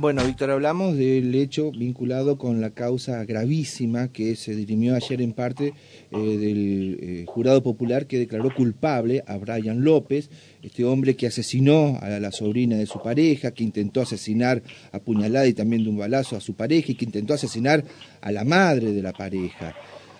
Bueno, Víctor, hablamos del hecho vinculado con la causa gravísima que se dirimió ayer en parte eh, del eh, jurado popular que declaró culpable a Brian López, este hombre que asesinó a la sobrina de su pareja, que intentó asesinar a puñalada y también de un balazo a su pareja y que intentó asesinar a la madre de la pareja.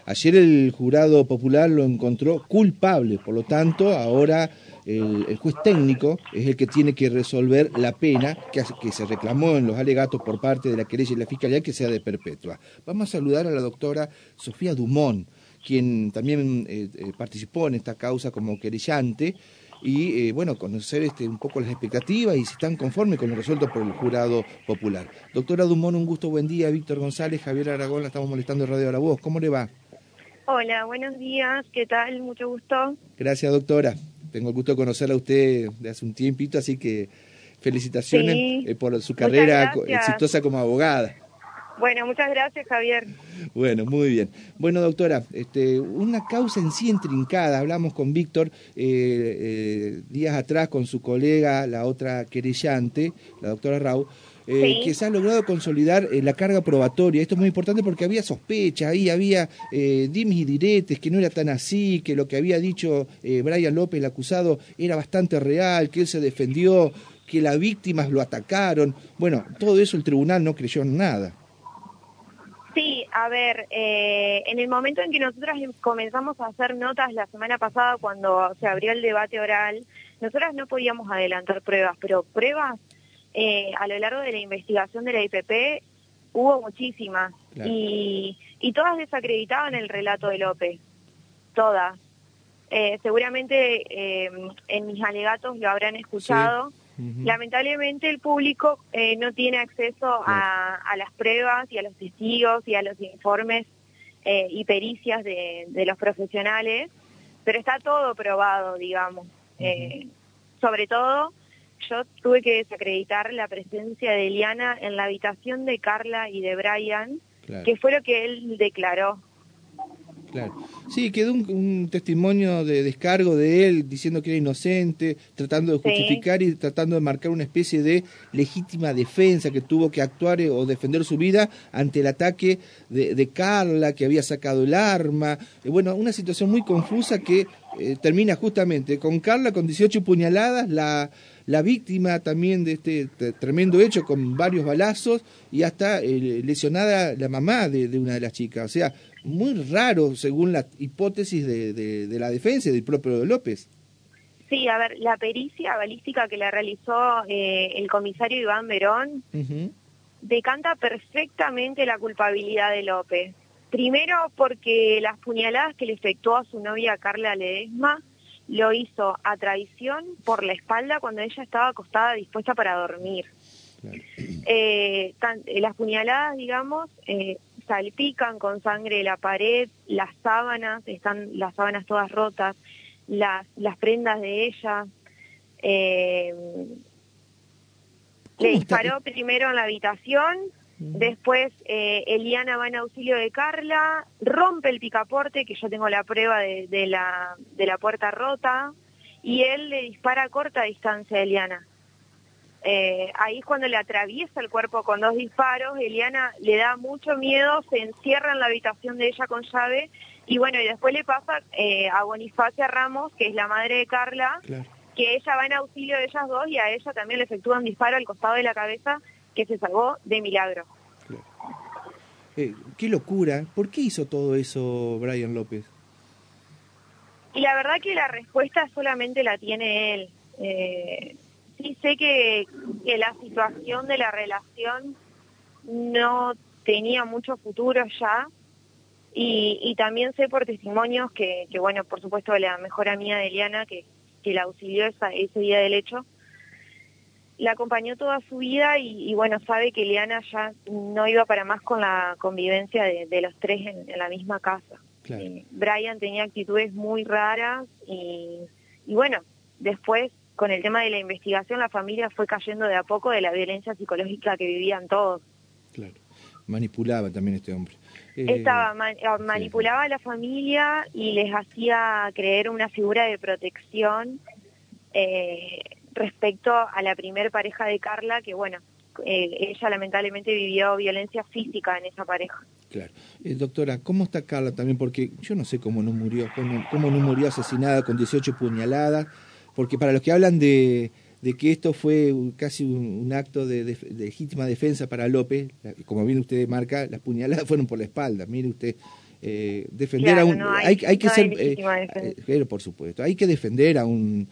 Ayer el jurado popular lo encontró culpable, por lo tanto, ahora el, juez técnico es el que tiene que resolver la pena que, se reclamó en los alegatos por parte de la querella y la fiscalía que sea de perpetua. Vamos a saludar a la doctora Sofía Dumont, quien también eh, eh, participó en esta causa como querellante y eh, bueno, conocer este, un poco las expectativas y si están conformes con lo resuelto por el jurado popular. Doctora Dumont, un gusto, buen día. Víctor González, Javier Aragón, la estamos molestando en Radio La Voz. ¿Cómo le va? Hola, buenos días, ¿qué tal? Mucho gusto. Gracias, doctora. Tengo el gusto de conocerla a usted de hace un tiempito, así que felicitaciones eh, por su carrera exitosa como abogada. Bueno, muchas gracias, Javier. Bueno, muy bien. Bueno, doctora, este, una causa en sí intrincada. Hablamos con Víctor eh, eh, días atrás con su colega, la otra querellante, la doctora Rau, eh, que se ha logrado consolidar eh, la carga probatoria. Esto es muy importante porque había sospechas, ahí había eh, dimes y diretes, que no era tan así, que lo que había dicho eh, Brian López, el acusado, era bastante real, que él se defendió, que las víctimas lo atacaron. Bueno, todo eso el tribunal no creyó en nada. Sí, a ver, en el momento en que nosotras comenzamos a hacer notas la semana pasada cuando se abrió el debate oral, nosotras no podíamos adelantar pruebas, pero pruebas eh, a lo largo de la investigación de la IPP hubo muchísimas. Y, y todas desacreditaban el relato de López, todas. Eh, seguramente eh, en mis alegatos lo habrán escuchado. Lamentablemente el público no tiene acceso a, a, las pruebas y a los testigos y a los informes y pericias de, de, los profesionales, pero está todo probado, digamos. sobre todo yo tuve que desacreditar la presencia de Eliana en la habitación de Carla y de Brian, que fue lo que él declaró. Claro. Sí, quedó un, testimonio de descargo de él diciendo que era inocente, tratando de justificar y tratando de marcar una especie de legítima defensa que tuvo que actuar eh, o defender su vida ante el ataque de, de Carla, que había sacado el arma. Eh, bueno, una situación muy confusa que eh, termina justamente con Carla con 18 puñaladas, la, la víctima también de este tremendo hecho con varios balazos y hasta eh, lesionada la mamá de, una de las chicas. O sea, muy raro según la hipótesis de, de, la defensa del propio López. Sí, a ver, la pericia balística que la realizó eh, el comisario Iván Verón decanta perfectamente la culpabilidad de López. Primero porque las puñaladas que le efectuó a su novia Carla Ledesma lo hizo a traición por la espalda cuando ella estaba acostada dispuesta para dormir. Eh, eh, las puñaladas, digamos, eh, salpican con sangre la pared, las sábanas, están las sábanas todas rotas, las, las prendas de ella. Eh, le disparó primero en la habitación, Después eh, Eliana va en auxilio de Carla, rompe el picaporte, que yo tengo la prueba de, de, la, de la puerta rota, y él le dispara a corta distancia a Eliana. Eh, ahí es cuando le atraviesa el cuerpo con dos disparos, Eliana le da mucho miedo, se encierra en la habitación de ella con llave, y bueno, y después le pasa eh, a Bonifacia Ramos, que es la madre de Carla, que ella va en auxilio de ellas dos y a ella también le efectúa un disparo al costado de la cabeza que se salvó de milagro. Eh, qué locura. ¿Por qué hizo todo eso Brian López? Y la verdad que la respuesta solamente la tiene él. Eh, sí sé que, que la situación de la relación no tenía mucho futuro ya. Y, y también sé por testimonios que, que, bueno, por supuesto, la mejor amiga de Eliana, que, que la auxilió esa, ese día del hecho, la acompañó toda su vida y, bueno, sabe que Eliana ya no iba para más con la convivencia de, los tres en, la misma casa. Eh, Brian tenía actitudes muy raras y, y bueno, después con el tema de la investigación la familia fue cayendo de a poco de la violencia psicológica que vivían todos. Claro, manipulaba también este hombre. Eh, Estaba, ah, manipulaba a la familia y les hacía creer una figura de protección eh, respecto a la primer pareja de Carla, que bueno, eh, ella lamentablemente vivió violencia física en esa pareja. Claro. Eh, doctora, ¿cómo está Carla también? Porque yo no sé cómo no murió, cómo, cómo no murió asesinada con 18 puñaladas, porque para los que hablan de, de que esto fue casi un, acto de, legítima defensa para López, como bien usted marca, las puñaladas fueron por la espalda, mire usted. Eh, defender a un hay, hay, que ser eh, pero por supuesto hay que defender a un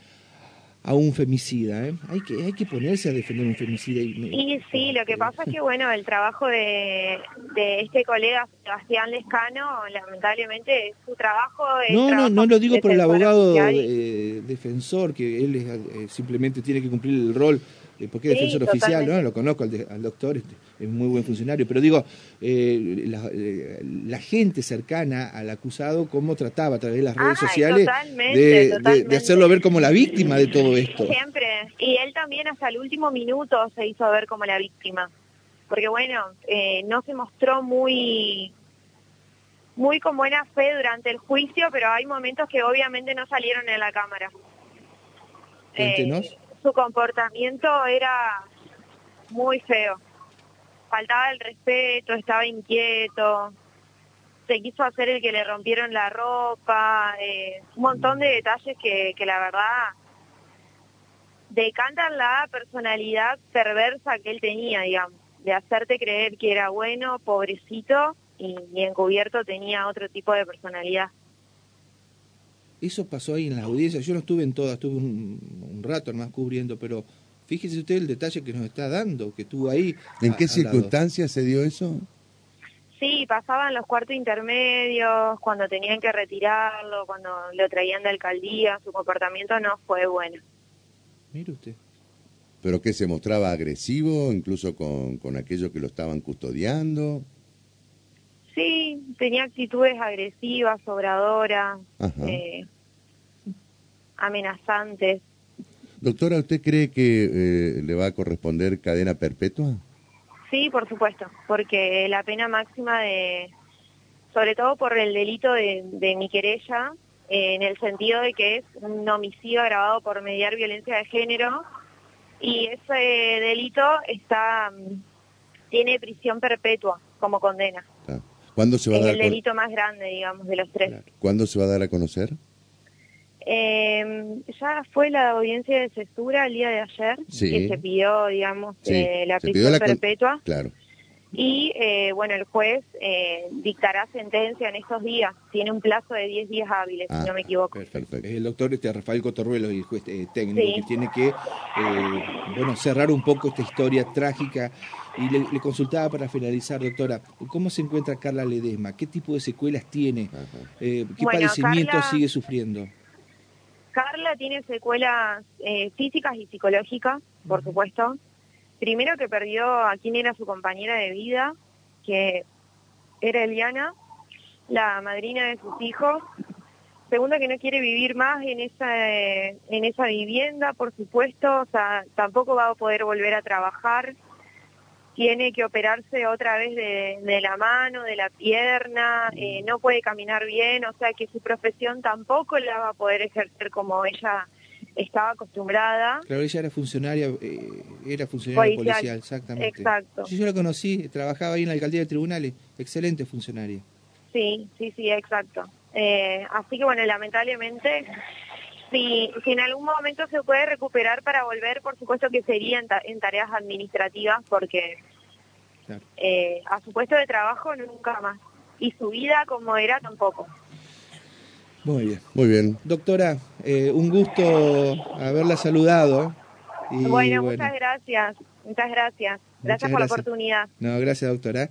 a un femicida. ¿eh? Hay, que, hay que ponerse a defender un femicida. Y, sí, lo que pasa es que, bueno, el trabajo de, de este colega Sebastián Lescano, lamentablemente, su trabajo... no, no, no lo digo por el abogado defensor, que él eh, simplemente tiene que cumplir el rol eh, porque es defensor oficial, ¿no? Lo conozco al, doctor, este, es muy buen funcionario, pero digo, eh, eh, la, gente cercana al acusado, cómo trataba a través de las redes sociales de, hacerlo ver como la víctima de todo esto. Siempre, y él también hasta el último minuto se hizo ver como la víctima, porque bueno, no se mostró muy muy con buena fe durante el juicio, pero hay momentos que obviamente no salieron en la cámara. Cuéntenos su comportamiento era muy feo. Faltaba el respeto, estaba inquieto, se quiso hacer el que le rompieron la ropa, eh, un montón de detalles que, que la verdad decantan la personalidad perversa que él tenía, digamos, de hacerte creer que era bueno, pobrecito, y, encubierto tenía otro tipo de personalidad. Eso pasó ahí en la audiencia. Yo no estuve en todas, estuve un, rato más cubriendo, pero fíjese usted el detalle que nos está dando, que estuvo ahí. ¿En qué circunstancias se dio eso? Sí, pasaban los cuartos intermedios, cuando tenían que retirarlo, cuando lo traían de alcaldía, su comportamiento no fue bueno. Mire usted. ¿Pero que se mostraba agresivo, incluso con, con aquellos que lo estaban custodiando? Tenía actitudes agresivas, sobradoras, eh, amenazantes. Doctora, ¿usted cree que eh, le va a corresponder cadena perpetua? Sí, por supuesto, porque la pena máxima de, sobre todo por el delito de, mi querella, en el sentido de que es un homicidio agravado por mediar violencia de género, y ese delito está tiene prisión perpetua como condena. Ah. ¿Cuándo se va es a dar el delito más grande, digamos, de los tres. ¿Cuándo se va a dar a conocer? Eh, ya fue la audiencia de cesura el día de ayer, que se pidió, digamos, eh, la prisión perpetua. Claro. Y, eh, bueno, el juez eh, dictará sentencia en estos días. Tiene un plazo de 10 días hábiles, si ah, no me equivoco. Perfecto. Es el doctor este, Rafael Cotorruelo, el juez técnico, que tiene que, bueno, cerrar un poco esta historia trágica y le, consultaba para finalizar, doctora, ¿cómo se encuentra Carla Ledesma? ¿Qué tipo de secuelas tiene? Eh, ¿Qué padecimientos sigue sufriendo? Carla tiene secuelas eh, físicas y psicológicas, por supuesto. Primero que perdió a quien era su compañera de vida, que era Eliana, la madrina de sus hijos. Segundo que no quiere vivir más en esa, en esa vivienda, por supuesto, o sea, tampoco va a poder volver a trabajar tiene que operarse otra vez de, la mano, de la pierna, eh, no puede caminar bien, o sea que su profesión tampoco la va a poder ejercer como ella estaba acostumbrada. Claro, ella era funcionaria, eh, era funcionaria policial, exactamente. Exacto. yo la conocí, trabajaba ahí en la alcaldía de tribunales, excelente funcionaria. Sí, sí, sí, exacto. Eh, así que bueno, lamentablemente si, si en algún momento se puede recuperar para volver, por supuesto que sería en, tareas administrativas, porque eh, a su puesto de trabajo nunca más. Y su vida como era tampoco. Muy bien. Muy bien. Doctora, eh, un gusto haberla saludado. bueno, muchas gracias. Muchas gracias. Gracias por la oportunidad. No, gracias, doctora.